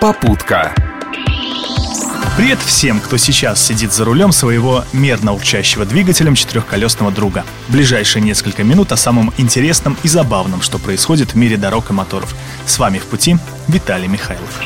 Попутка. Привет всем, кто сейчас сидит за рулем своего мерно урчащего двигателем четырехколесного друга. Ближайшие несколько минут о самом интересном и забавном, что происходит в мире дорог и моторов. С вами в пути Виталий Михайлов.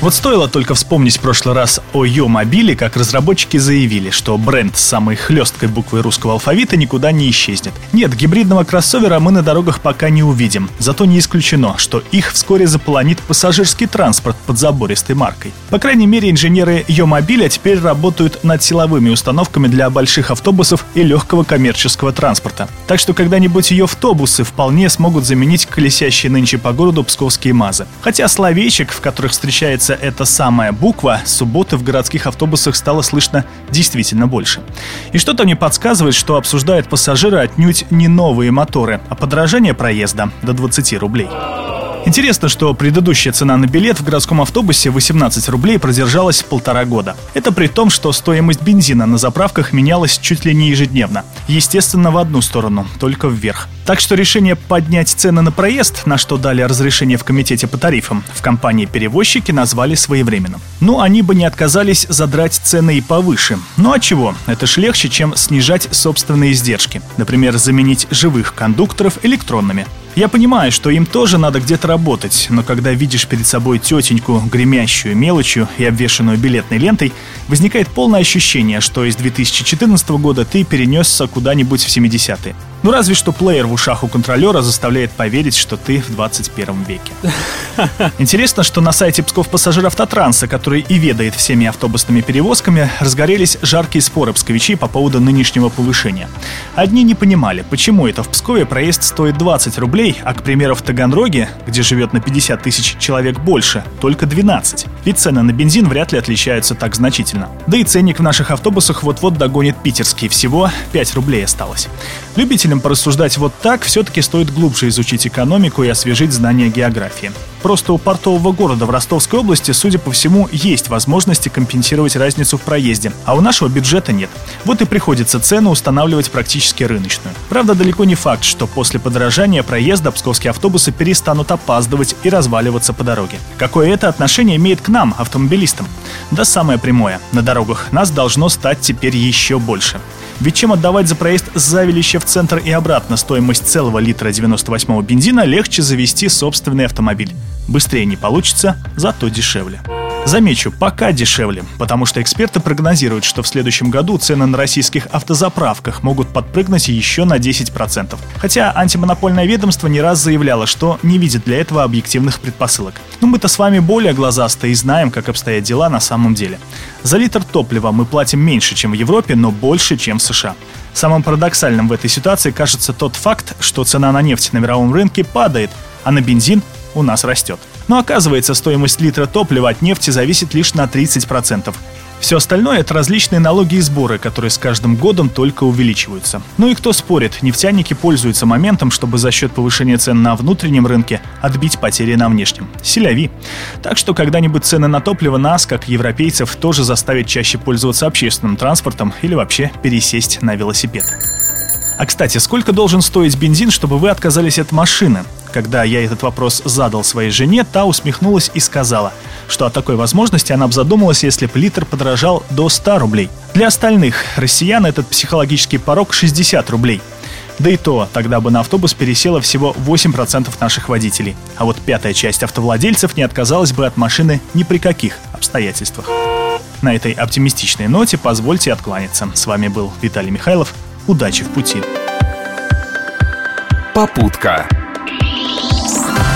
Вот стоило только вспомнить в прошлый раз о Йо-мобиле, как разработчики заявили, что бренд с самой хлесткой буквой русского алфавита никуда не исчезнет. Нет, гибридного кроссовера мы на дорогах пока не увидим, зато не исключено, что их вскоре заполонит пассажирский транспорт под забористой маркой. По крайней мере, инженеры Йо-мобиля теперь работают над силовыми установками для больших автобусов и легкого коммерческого транспорта. Так что когда-нибудь ее автобусы вполне смогут заменить колесящие нынче по городу псковские МАЗы. Хотя словечек, в которых встречается появится эта самая буква, субботы в городских автобусах стало слышно действительно больше. И что-то мне подсказывает, что обсуждают пассажиры отнюдь не новые моторы, а подорожание проезда до 20 рублей. Интересно, что предыдущая цена на билет в городском автобусе 18 рублей продержалась полтора года. Это при том, что стоимость бензина на заправках менялась чуть ли не ежедневно. Естественно, в одну сторону, только вверх. Так что решение поднять цены на проезд, на что дали разрешение в комитете по тарифам, в компании-перевозчики назвали своевременным. Ну, они бы не отказались задрать цены и повыше. Ну а чего? Это ж легче, чем снижать собственные издержки. Например, заменить живых кондукторов электронными. Я понимаю, что им тоже надо где-то работать, но когда видишь перед собой тетеньку, гремящую мелочью и обвешанную билетной лентой, возникает полное ощущение, что из 2014 года ты перенесся куда-нибудь в 70-е. Ну разве что плеер в ушах у контролера заставляет поверить, что ты в 21 веке. Интересно, что на сайте Псков пассажир автотранса, который и ведает всеми автобусными перевозками, разгорелись жаркие споры псковичей по поводу нынешнего повышения. Одни не понимали, почему это в Пскове проезд стоит 20 рублей, а, к примеру, в Таганроге, где живет на 50 тысяч человек больше, только 12. Ведь цены на бензин вряд ли отличаются так значительно. Да и ценник в наших автобусах вот-вот догонит питерский, всего 5 рублей осталось. Любителям порассуждать вот так, все-таки стоит глубже изучить экономику и освежить знания географии. Просто у портового города в Ростовской области, судя по всему, есть возможности компенсировать разницу в проезде, а у нашего бюджета нет. Вот и приходится цену устанавливать практически рыночную. Правда, далеко не факт, что после подорожания проезда псковские автобусы перестанут опаздывать и разваливаться по дороге. Какое это отношение имеет к нам, автомобилистам? Да самое прямое. На дорогах нас должно стать теперь еще больше. Ведь чем отдавать за проезд с Завелища в центр и обратно стоимость целого литра 98-го бензина, легче завести собственный автомобиль. Быстрее не получится, зато дешевле. Замечу, пока дешевле, потому что эксперты прогнозируют, что в следующем году цены на российских автозаправках могут подпрыгнуть еще на 10%. Хотя антимонопольное ведомство не раз заявляло, что не видит для этого объективных предпосылок. Но мы-то с вами более глазастые и знаем, как обстоят дела на самом деле. За литр топлива мы платим меньше, чем в Европе, но больше, чем в США. Самым парадоксальным в этой ситуации кажется тот факт, что цена на нефть на мировом рынке падает, а на бензин у нас растет. Но оказывается, стоимость литра топлива от нефти зависит лишь на 30%. Все остальное – это различные налоги и сборы, которые с каждым годом только увеличиваются. Ну и кто спорит, нефтяники пользуются моментом, чтобы за счет повышения цен на внутреннем рынке отбить потери на внешнем. Селяви. Так что когда-нибудь цены на топливо нас, как европейцев, тоже заставят чаще пользоваться общественным транспортом или вообще пересесть на велосипед. А кстати, сколько должен стоить бензин, чтобы вы отказались от машины? Когда я этот вопрос задал своей жене, та усмехнулась и сказала, что о такой возможности она бы задумалась, если бы литр подорожал до 100 рублей. Для остальных россиян этот психологический порог 60 рублей. Да и то, тогда бы на автобус пересело всего 8% наших водителей. А вот пятая часть автовладельцев не отказалась бы от машины ни при каких обстоятельствах. На этой оптимистичной ноте позвольте откланяться. С вами был Виталий Михайлов. Удачи в пути. Попутка. Vibes.